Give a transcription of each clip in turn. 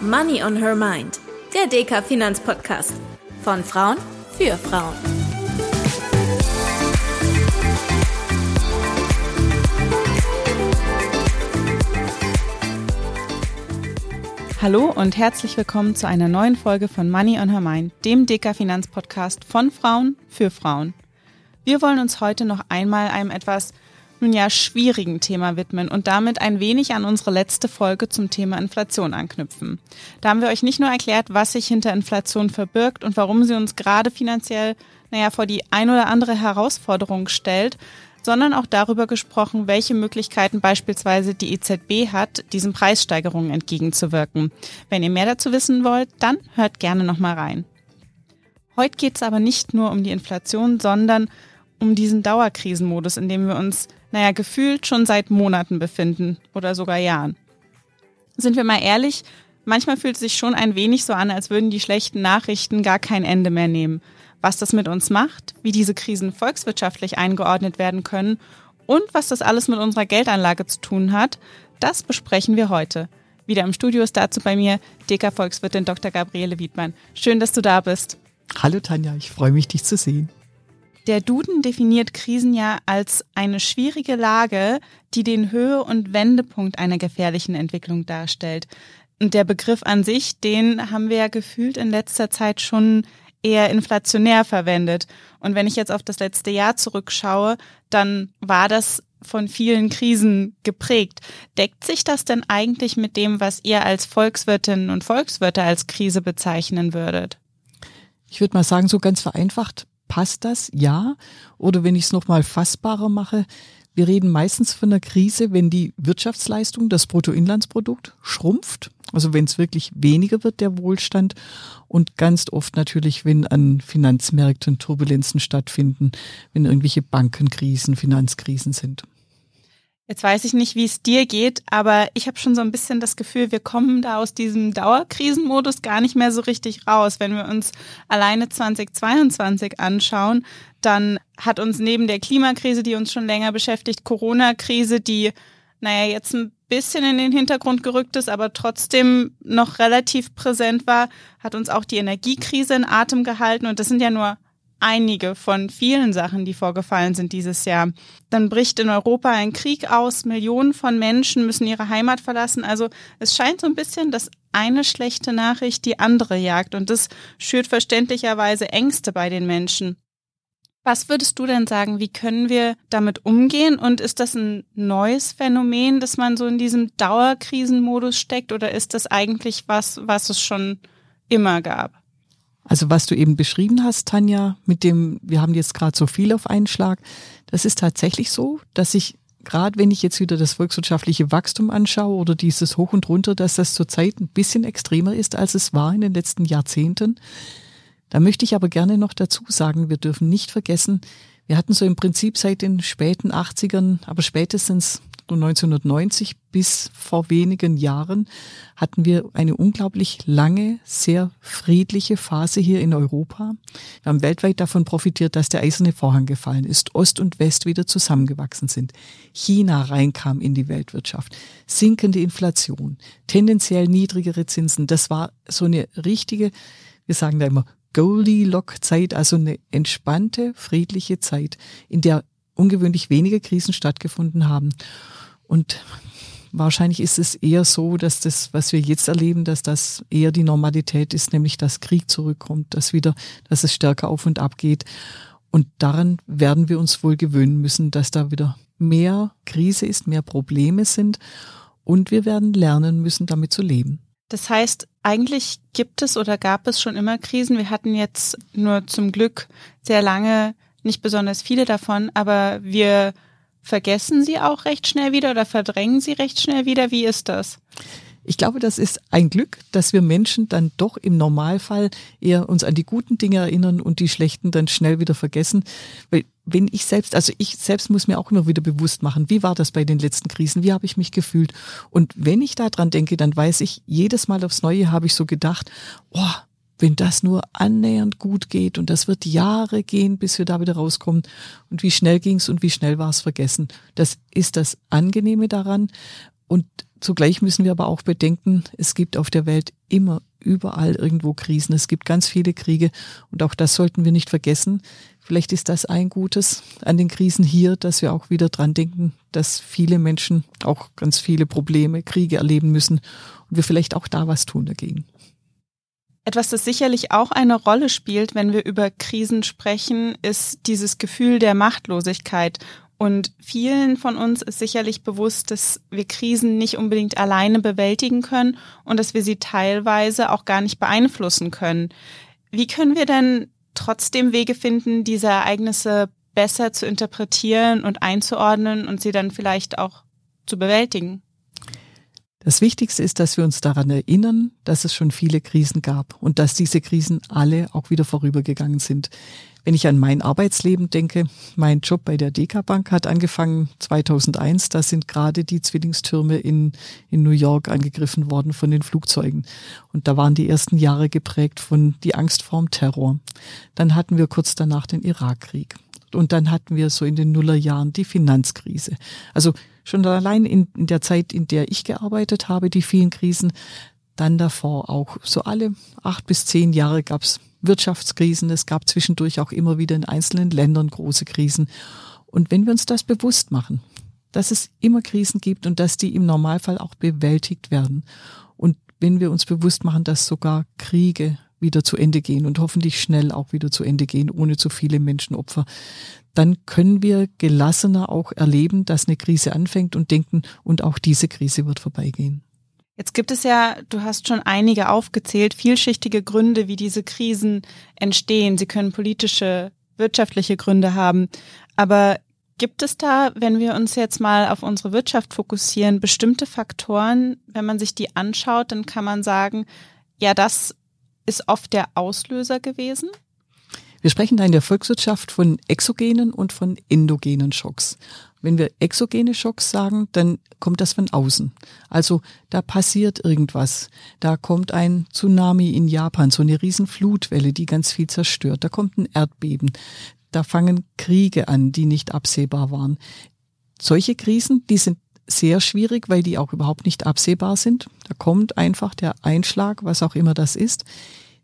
Money on Her Mind, der DK Finanzpodcast. Von Frauen für Frauen. Hallo und herzlich willkommen zu einer neuen Folge von Money on Her Mind, dem DK Finanzpodcast von Frauen für Frauen. Wir wollen uns heute noch einmal einem etwas nun ja schwierigen Thema widmen und damit ein wenig an unsere letzte Folge zum Thema Inflation anknüpfen. Da haben wir euch nicht nur erklärt, was sich hinter Inflation verbirgt und warum sie uns gerade finanziell, naja, vor die ein oder andere Herausforderung stellt, sondern auch darüber gesprochen, welche Möglichkeiten beispielsweise die EZB hat, diesen Preissteigerungen entgegenzuwirken. Wenn ihr mehr dazu wissen wollt, dann hört gerne nochmal rein. Heute geht es aber nicht nur um die Inflation, sondern um diesen Dauerkrisenmodus, in dem wir uns naja, gefühlt schon seit Monaten befinden oder sogar Jahren. Sind wir mal ehrlich, manchmal fühlt es sich schon ein wenig so an, als würden die schlechten Nachrichten gar kein Ende mehr nehmen. Was das mit uns macht, wie diese Krisen volkswirtschaftlich eingeordnet werden können und was das alles mit unserer Geldanlage zu tun hat, das besprechen wir heute. Wieder im Studio ist dazu bei mir DK Volkswirtin Dr. Gabriele Wiedmann. Schön, dass du da bist. Hallo Tanja, ich freue mich, dich zu sehen. Der Duden definiert Krisen ja als eine schwierige Lage, die den Höhe- und Wendepunkt einer gefährlichen Entwicklung darstellt. Und der Begriff an sich, den haben wir ja gefühlt in letzter Zeit schon eher inflationär verwendet. Und wenn ich jetzt auf das letzte Jahr zurückschaue, dann war das von vielen Krisen geprägt. Deckt sich das denn eigentlich mit dem, was ihr als Volkswirtinnen und Volkswirte als Krise bezeichnen würdet? Ich würde mal sagen, so ganz vereinfacht, Passt das? Ja. Oder wenn ich es nochmal fassbarer mache, wir reden meistens von einer Krise, wenn die Wirtschaftsleistung, das Bruttoinlandsprodukt schrumpft. Also wenn es wirklich weniger wird, der Wohlstand. Und ganz oft natürlich, wenn an Finanzmärkten Turbulenzen stattfinden, wenn irgendwelche Bankenkrisen, Finanzkrisen sind. Jetzt weiß ich nicht, wie es dir geht, aber ich habe schon so ein bisschen das Gefühl, wir kommen da aus diesem Dauerkrisenmodus gar nicht mehr so richtig raus. Wenn wir uns alleine 2022 anschauen, dann hat uns neben der Klimakrise, die uns schon länger beschäftigt, Corona-Krise, die, naja, jetzt ein bisschen in den Hintergrund gerückt ist, aber trotzdem noch relativ präsent war, hat uns auch die Energiekrise in Atem gehalten. Und das sind ja nur einige von vielen Sachen, die vorgefallen sind dieses Jahr. Dann bricht in Europa ein Krieg aus, Millionen von Menschen müssen ihre Heimat verlassen. Also es scheint so ein bisschen, dass eine schlechte Nachricht die andere jagt und das schürt verständlicherweise Ängste bei den Menschen. Was würdest du denn sagen, wie können wir damit umgehen und ist das ein neues Phänomen, dass man so in diesem Dauerkrisenmodus steckt oder ist das eigentlich was, was es schon immer gab? Also was du eben beschrieben hast, Tanja, mit dem, wir haben jetzt gerade so viel auf einen Schlag, das ist tatsächlich so, dass ich gerade wenn ich jetzt wieder das volkswirtschaftliche Wachstum anschaue oder dieses Hoch und Runter, dass das zurzeit ein bisschen extremer ist, als es war in den letzten Jahrzehnten. Da möchte ich aber gerne noch dazu sagen, wir dürfen nicht vergessen, wir hatten so im Prinzip seit den späten 80ern, aber spätestens 1990 bis vor wenigen Jahren hatten wir eine unglaublich lange, sehr friedliche Phase hier in Europa. Wir haben weltweit davon profitiert, dass der eiserne Vorhang gefallen ist, Ost und West wieder zusammengewachsen sind, China reinkam in die Weltwirtschaft, sinkende Inflation, tendenziell niedrigere Zinsen. Das war so eine richtige, wir sagen da immer, Goldilocks-Zeit, also eine entspannte, friedliche Zeit, in der ungewöhnlich wenige Krisen stattgefunden haben. Und wahrscheinlich ist es eher so, dass das, was wir jetzt erleben, dass das eher die Normalität ist, nämlich dass Krieg zurückkommt, dass wieder, dass es stärker auf und ab geht. Und daran werden wir uns wohl gewöhnen müssen, dass da wieder mehr Krise ist, mehr Probleme sind. Und wir werden lernen müssen, damit zu leben. Das heißt, eigentlich gibt es oder gab es schon immer Krisen. Wir hatten jetzt nur zum Glück sehr lange nicht besonders viele davon, aber wir vergessen sie auch recht schnell wieder oder verdrängen sie recht schnell wieder? Wie ist das? Ich glaube, das ist ein Glück, dass wir Menschen dann doch im Normalfall eher uns an die guten Dinge erinnern und die schlechten dann schnell wieder vergessen. Weil wenn ich selbst, also ich selbst muss mir auch immer wieder bewusst machen, wie war das bei den letzten Krisen? Wie habe ich mich gefühlt? Und wenn ich da dran denke, dann weiß ich, jedes Mal aufs Neue habe ich so gedacht, oh, wenn das nur annähernd gut geht und das wird Jahre gehen, bis wir da wieder rauskommen. Und wie schnell ging's und wie schnell war es vergessen. Das ist das Angenehme daran. Und zugleich müssen wir aber auch bedenken, es gibt auf der Welt immer überall irgendwo Krisen. Es gibt ganz viele Kriege und auch das sollten wir nicht vergessen. Vielleicht ist das ein Gutes an den Krisen hier, dass wir auch wieder dran denken, dass viele Menschen auch ganz viele Probleme, Kriege erleben müssen und wir vielleicht auch da was tun dagegen. Etwas, das sicherlich auch eine Rolle spielt, wenn wir über Krisen sprechen, ist dieses Gefühl der Machtlosigkeit. Und vielen von uns ist sicherlich bewusst, dass wir Krisen nicht unbedingt alleine bewältigen können und dass wir sie teilweise auch gar nicht beeinflussen können. Wie können wir denn trotzdem Wege finden, diese Ereignisse besser zu interpretieren und einzuordnen und sie dann vielleicht auch zu bewältigen? Das Wichtigste ist, dass wir uns daran erinnern, dass es schon viele Krisen gab und dass diese Krisen alle auch wieder vorübergegangen sind. Wenn ich an mein Arbeitsleben denke, mein Job bei der DK Bank hat angefangen 2001. Da sind gerade die Zwillingstürme in, in New York angegriffen worden von den Flugzeugen. Und da waren die ersten Jahre geprägt von die Angst vorm Terror. Dann hatten wir kurz danach den Irakkrieg. Und dann hatten wir so in den Nullerjahren die Finanzkrise. Also schon allein in, in der Zeit, in der ich gearbeitet habe, die vielen Krisen, dann davor auch so alle acht bis zehn Jahre gab's Wirtschaftskrisen. Es gab zwischendurch auch immer wieder in einzelnen Ländern große Krisen. Und wenn wir uns das bewusst machen, dass es immer Krisen gibt und dass die im Normalfall auch bewältigt werden. Und wenn wir uns bewusst machen, dass sogar Kriege wieder zu Ende gehen und hoffentlich schnell auch wieder zu Ende gehen, ohne zu viele Menschenopfer, dann können wir gelassener auch erleben, dass eine Krise anfängt und denken, und auch diese Krise wird vorbeigehen. Jetzt gibt es ja, du hast schon einige aufgezählt, vielschichtige Gründe, wie diese Krisen entstehen. Sie können politische, wirtschaftliche Gründe haben. Aber gibt es da, wenn wir uns jetzt mal auf unsere Wirtschaft fokussieren, bestimmte Faktoren, wenn man sich die anschaut, dann kann man sagen, ja, das ist oft der Auslöser gewesen? Wir sprechen da in der Volkswirtschaft von exogenen und von endogenen Schocks. Wenn wir exogene Schocks sagen, dann kommt das von außen. Also da passiert irgendwas. Da kommt ein Tsunami in Japan, so eine riesen Flutwelle, die ganz viel zerstört. Da kommt ein Erdbeben. Da fangen Kriege an, die nicht absehbar waren. Solche Krisen, die sind sehr schwierig, weil die auch überhaupt nicht absehbar sind. Da kommt einfach der Einschlag, was auch immer das ist.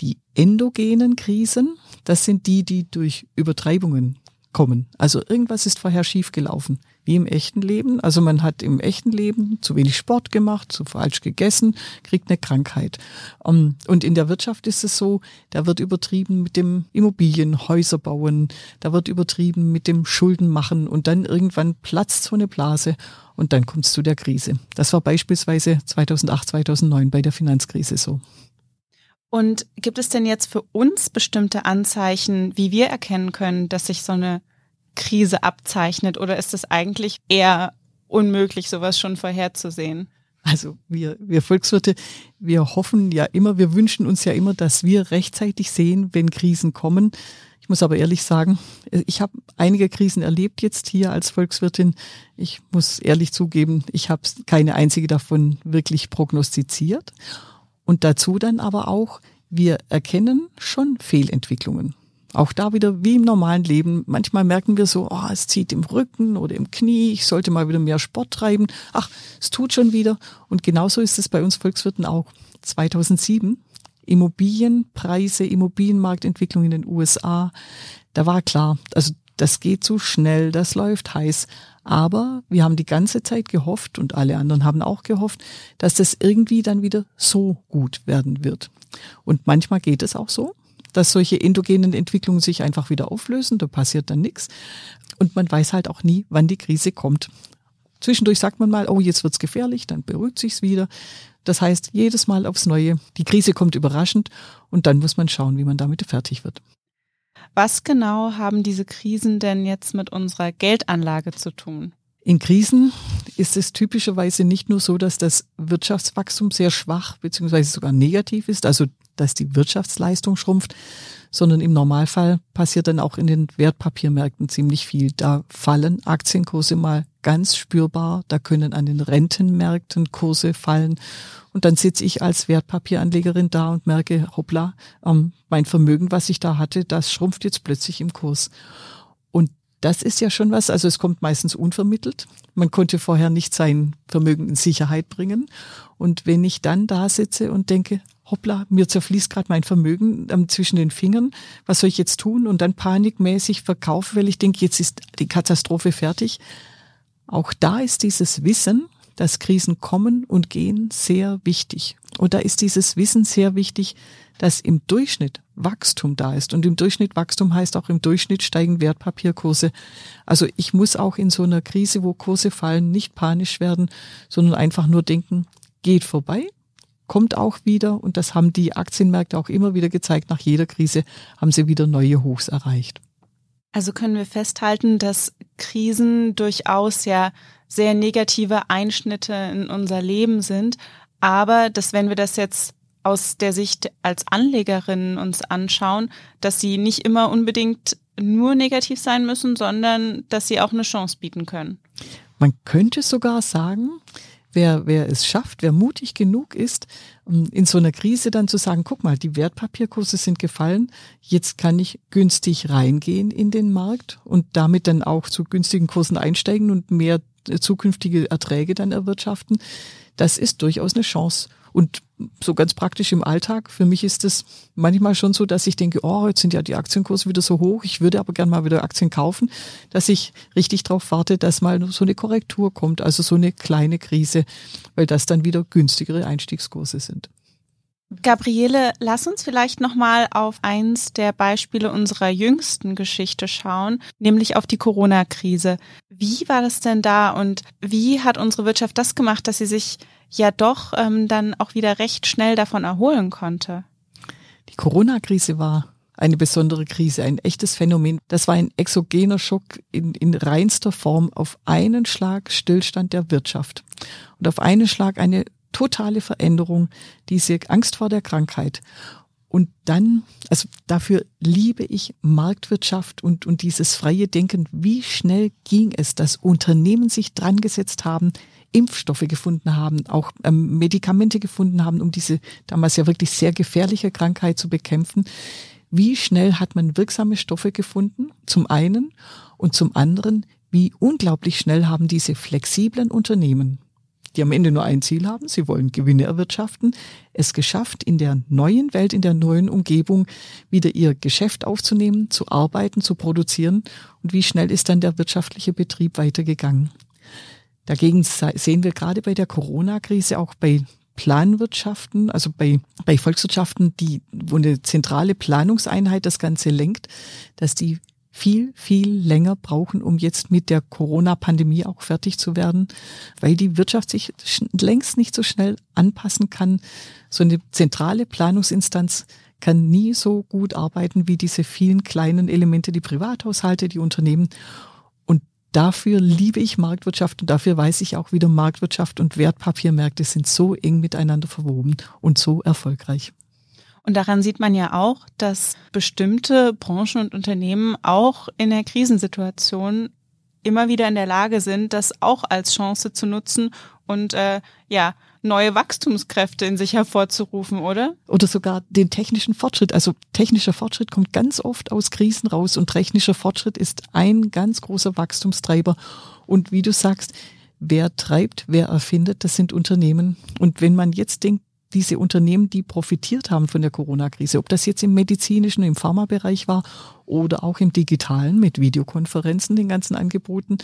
Die endogenen Krisen, das sind die, die durch Übertreibungen kommen. Also irgendwas ist vorher schiefgelaufen, wie im echten Leben. Also man hat im echten Leben zu wenig Sport gemacht, zu falsch gegessen, kriegt eine Krankheit. Ähm, und in der Wirtschaft ist es so, da wird übertrieben mit dem Immobilienhäuser bauen, da wird übertrieben mit dem Schulden machen und dann irgendwann platzt so eine Blase und dann kommt es zu der Krise. Das war beispielsweise 2008, 2009 bei der Finanzkrise so. Und gibt es denn jetzt für uns bestimmte Anzeichen, wie wir erkennen können, dass sich so eine Krise abzeichnet? Oder ist es eigentlich eher unmöglich, sowas schon vorherzusehen? Also wir, wir Volkswirte, wir hoffen ja immer, wir wünschen uns ja immer, dass wir rechtzeitig sehen, wenn Krisen kommen. Ich muss aber ehrlich sagen, ich habe einige Krisen erlebt jetzt hier als Volkswirtin. Ich muss ehrlich zugeben, ich habe keine einzige davon wirklich prognostiziert. Und dazu dann aber auch, wir erkennen schon Fehlentwicklungen. Auch da wieder wie im normalen Leben. Manchmal merken wir so, oh, es zieht im Rücken oder im Knie, ich sollte mal wieder mehr Sport treiben. Ach, es tut schon wieder. Und genauso ist es bei uns Volkswirten auch. 2007, Immobilienpreise, Immobilienmarktentwicklung in den USA, da war klar, also das geht zu schnell, das läuft heiß. Aber wir haben die ganze Zeit gehofft und alle anderen haben auch gehofft, dass das irgendwie dann wieder so gut werden wird. Und manchmal geht es auch so, dass solche endogenen Entwicklungen sich einfach wieder auflösen, da passiert dann nichts. Und man weiß halt auch nie, wann die Krise kommt. Zwischendurch sagt man mal, oh, jetzt wird's gefährlich, dann beruhigt sich's wieder. Das heißt, jedes Mal aufs Neue, die Krise kommt überraschend und dann muss man schauen, wie man damit fertig wird. Was genau haben diese Krisen denn jetzt mit unserer Geldanlage zu tun? In Krisen ist es typischerweise nicht nur so, dass das Wirtschaftswachstum sehr schwach beziehungsweise sogar negativ ist, also dass die Wirtschaftsleistung schrumpft, sondern im Normalfall passiert dann auch in den Wertpapiermärkten ziemlich viel. Da fallen Aktienkurse mal ganz spürbar, da können an den Rentenmärkten Kurse fallen und dann sitze ich als Wertpapieranlegerin da und merke, hoppla, ähm, mein Vermögen, was ich da hatte, das schrumpft jetzt plötzlich im Kurs. Und das ist ja schon was. Also es kommt meistens unvermittelt. Man konnte vorher nicht sein Vermögen in Sicherheit bringen. Und wenn ich dann da sitze und denke, hoppla, mir zerfließt gerade mein Vermögen ähm, zwischen den Fingern, was soll ich jetzt tun? Und dann panikmäßig verkaufe, weil ich denke, jetzt ist die Katastrophe fertig. Auch da ist dieses Wissen, dass Krisen kommen und gehen, sehr wichtig. Und da ist dieses Wissen sehr wichtig, dass im Durchschnitt Wachstum da ist. Und im Durchschnitt Wachstum heißt auch im Durchschnitt steigen Wertpapierkurse. Also ich muss auch in so einer Krise, wo Kurse fallen, nicht panisch werden, sondern einfach nur denken, geht vorbei, kommt auch wieder. Und das haben die Aktienmärkte auch immer wieder gezeigt. Nach jeder Krise haben sie wieder neue Hochs erreicht. Also können wir festhalten, dass Krisen durchaus ja sehr negative Einschnitte in unser Leben sind, aber dass wenn wir das jetzt aus der Sicht als Anlegerinnen uns anschauen, dass sie nicht immer unbedingt nur negativ sein müssen, sondern dass sie auch eine Chance bieten können. Man könnte sogar sagen, wer, wer es schafft, wer mutig genug ist, in so einer Krise dann zu sagen, guck mal, die Wertpapierkurse sind gefallen, jetzt kann ich günstig reingehen in den Markt und damit dann auch zu günstigen Kursen einsteigen und mehr zukünftige Erträge dann erwirtschaften. Das ist durchaus eine Chance. Und so ganz praktisch im Alltag, für mich ist es manchmal schon so, dass ich denke, oh, jetzt sind ja die Aktienkurse wieder so hoch, ich würde aber gerne mal wieder Aktien kaufen, dass ich richtig darauf warte, dass mal so eine Korrektur kommt, also so eine kleine Krise, weil das dann wieder günstigere Einstiegskurse sind. Gabriele, lass uns vielleicht nochmal auf eins der Beispiele unserer jüngsten Geschichte schauen, nämlich auf die Corona-Krise. Wie war das denn da und wie hat unsere Wirtschaft das gemacht, dass sie sich ja doch ähm, dann auch wieder recht schnell davon erholen konnte. Die Corona-Krise war eine besondere Krise, ein echtes Phänomen. Das war ein exogener Schock in, in reinster Form auf einen Schlag Stillstand der Wirtschaft und auf einen Schlag eine totale Veränderung, diese Angst vor der Krankheit. Und dann, also dafür liebe ich Marktwirtschaft und, und dieses freie Denken. Wie schnell ging es, dass Unternehmen sich dran gesetzt haben, Impfstoffe gefunden haben, auch ähm, Medikamente gefunden haben, um diese damals ja wirklich sehr gefährliche Krankheit zu bekämpfen. Wie schnell hat man wirksame Stoffe gefunden? Zum einen und zum anderen, wie unglaublich schnell haben diese flexiblen Unternehmen, die am Ende nur ein Ziel haben, sie wollen Gewinne erwirtschaften, es geschafft, in der neuen Welt, in der neuen Umgebung wieder ihr Geschäft aufzunehmen, zu arbeiten, zu produzieren. Und wie schnell ist dann der wirtschaftliche Betrieb weitergegangen. Dagegen sehen wir gerade bei der Corona-Krise auch bei Planwirtschaften, also bei, bei Volkswirtschaften, die, wo eine zentrale Planungseinheit das Ganze lenkt, dass die viel, viel länger brauchen, um jetzt mit der Corona-Pandemie auch fertig zu werden, weil die Wirtschaft sich längst nicht so schnell anpassen kann. So eine zentrale Planungsinstanz kann nie so gut arbeiten wie diese vielen kleinen Elemente, die Privathaushalte, die Unternehmen dafür liebe ich Marktwirtschaft und dafür weiß ich auch wieder, Marktwirtschaft und Wertpapiermärkte sind so eng miteinander verwoben und so erfolgreich. Und daran sieht man ja auch, dass bestimmte Branchen und Unternehmen auch in der Krisensituation immer wieder in der Lage sind, das auch als Chance zu nutzen und äh, ja neue Wachstumskräfte in sich hervorzurufen, oder? Oder sogar den technischen Fortschritt. Also technischer Fortschritt kommt ganz oft aus Krisen raus und technischer Fortschritt ist ein ganz großer Wachstumstreiber. Und wie du sagst, wer treibt, wer erfindet, das sind Unternehmen. Und wenn man jetzt denkt, diese Unternehmen, die profitiert haben von der Corona-Krise, ob das jetzt im medizinischen, im Pharmabereich war oder auch im digitalen mit Videokonferenzen, den ganzen Angeboten,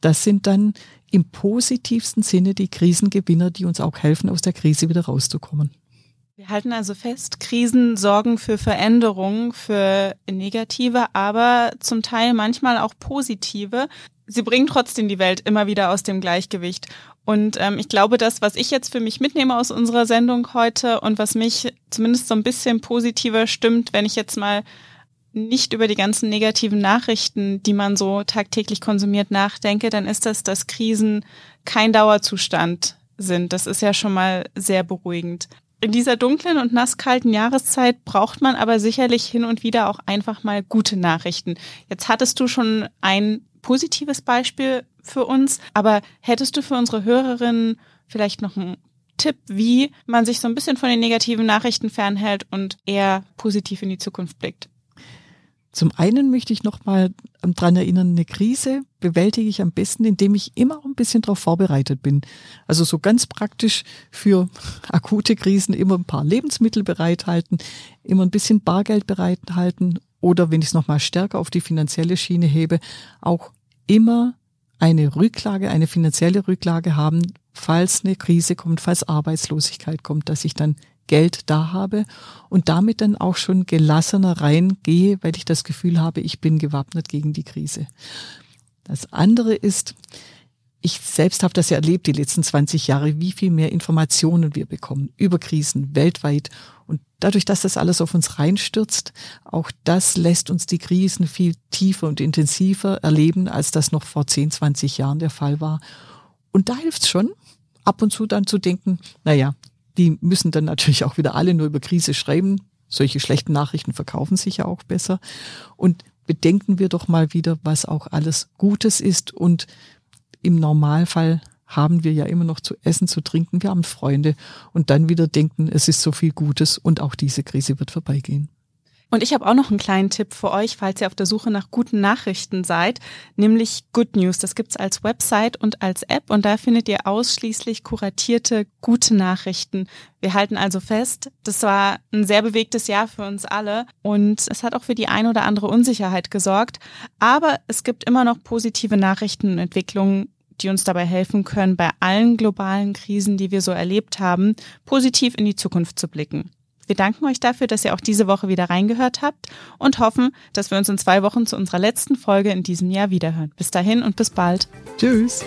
das sind dann im positivsten Sinne die Krisengewinner, die uns auch helfen, aus der Krise wieder rauszukommen. Wir halten also fest, Krisen sorgen für Veränderungen, für negative, aber zum Teil manchmal auch positive. Sie bringen trotzdem die Welt immer wieder aus dem Gleichgewicht. Und ähm, ich glaube, das, was ich jetzt für mich mitnehme aus unserer Sendung heute und was mich zumindest so ein bisschen positiver stimmt, wenn ich jetzt mal nicht über die ganzen negativen Nachrichten, die man so tagtäglich konsumiert, nachdenke, dann ist das, dass Krisen kein Dauerzustand sind. Das ist ja schon mal sehr beruhigend. In dieser dunklen und nasskalten Jahreszeit braucht man aber sicherlich hin und wieder auch einfach mal gute Nachrichten. Jetzt hattest du schon ein positives Beispiel für uns, aber hättest du für unsere Hörerinnen vielleicht noch einen Tipp, wie man sich so ein bisschen von den negativen Nachrichten fernhält und eher positiv in die Zukunft blickt? Zum einen möchte ich nochmal dran erinnern, eine Krise bewältige ich am besten, indem ich immer ein bisschen darauf vorbereitet bin. Also so ganz praktisch für akute Krisen immer ein paar Lebensmittel bereithalten, immer ein bisschen Bargeld bereithalten oder wenn ich es nochmal stärker auf die finanzielle Schiene hebe, auch immer eine Rücklage, eine finanzielle Rücklage haben, falls eine Krise kommt, falls Arbeitslosigkeit kommt, dass ich dann Geld da habe und damit dann auch schon gelassener reingehe, weil ich das Gefühl habe, ich bin gewappnet gegen die Krise. Das andere ist, ich selbst habe das ja erlebt die letzten 20 Jahre, wie viel mehr Informationen wir bekommen über Krisen weltweit. Und dadurch, dass das alles auf uns reinstürzt, auch das lässt uns die Krisen viel tiefer und intensiver erleben, als das noch vor 10, 20 Jahren der Fall war. Und da hilft es schon, ab und zu dann zu denken, naja, die müssen dann natürlich auch wieder alle nur über Krise schreiben. Solche schlechten Nachrichten verkaufen sich ja auch besser. Und bedenken wir doch mal wieder, was auch alles Gutes ist. Und im Normalfall haben wir ja immer noch zu essen, zu trinken. Wir haben Freunde. Und dann wieder denken, es ist so viel Gutes und auch diese Krise wird vorbeigehen. Und ich habe auch noch einen kleinen Tipp für euch, falls ihr auf der Suche nach guten Nachrichten seid, nämlich Good News. Das gibt's als Website und als App und da findet ihr ausschließlich kuratierte gute Nachrichten. Wir halten also fest, das war ein sehr bewegtes Jahr für uns alle und es hat auch für die ein oder andere Unsicherheit gesorgt. Aber es gibt immer noch positive Nachrichten und Entwicklungen, die uns dabei helfen können, bei allen globalen Krisen, die wir so erlebt haben, positiv in die Zukunft zu blicken. Wir danken euch dafür, dass ihr auch diese Woche wieder reingehört habt und hoffen, dass wir uns in zwei Wochen zu unserer letzten Folge in diesem Jahr wiederhören. Bis dahin und bis bald. Tschüss.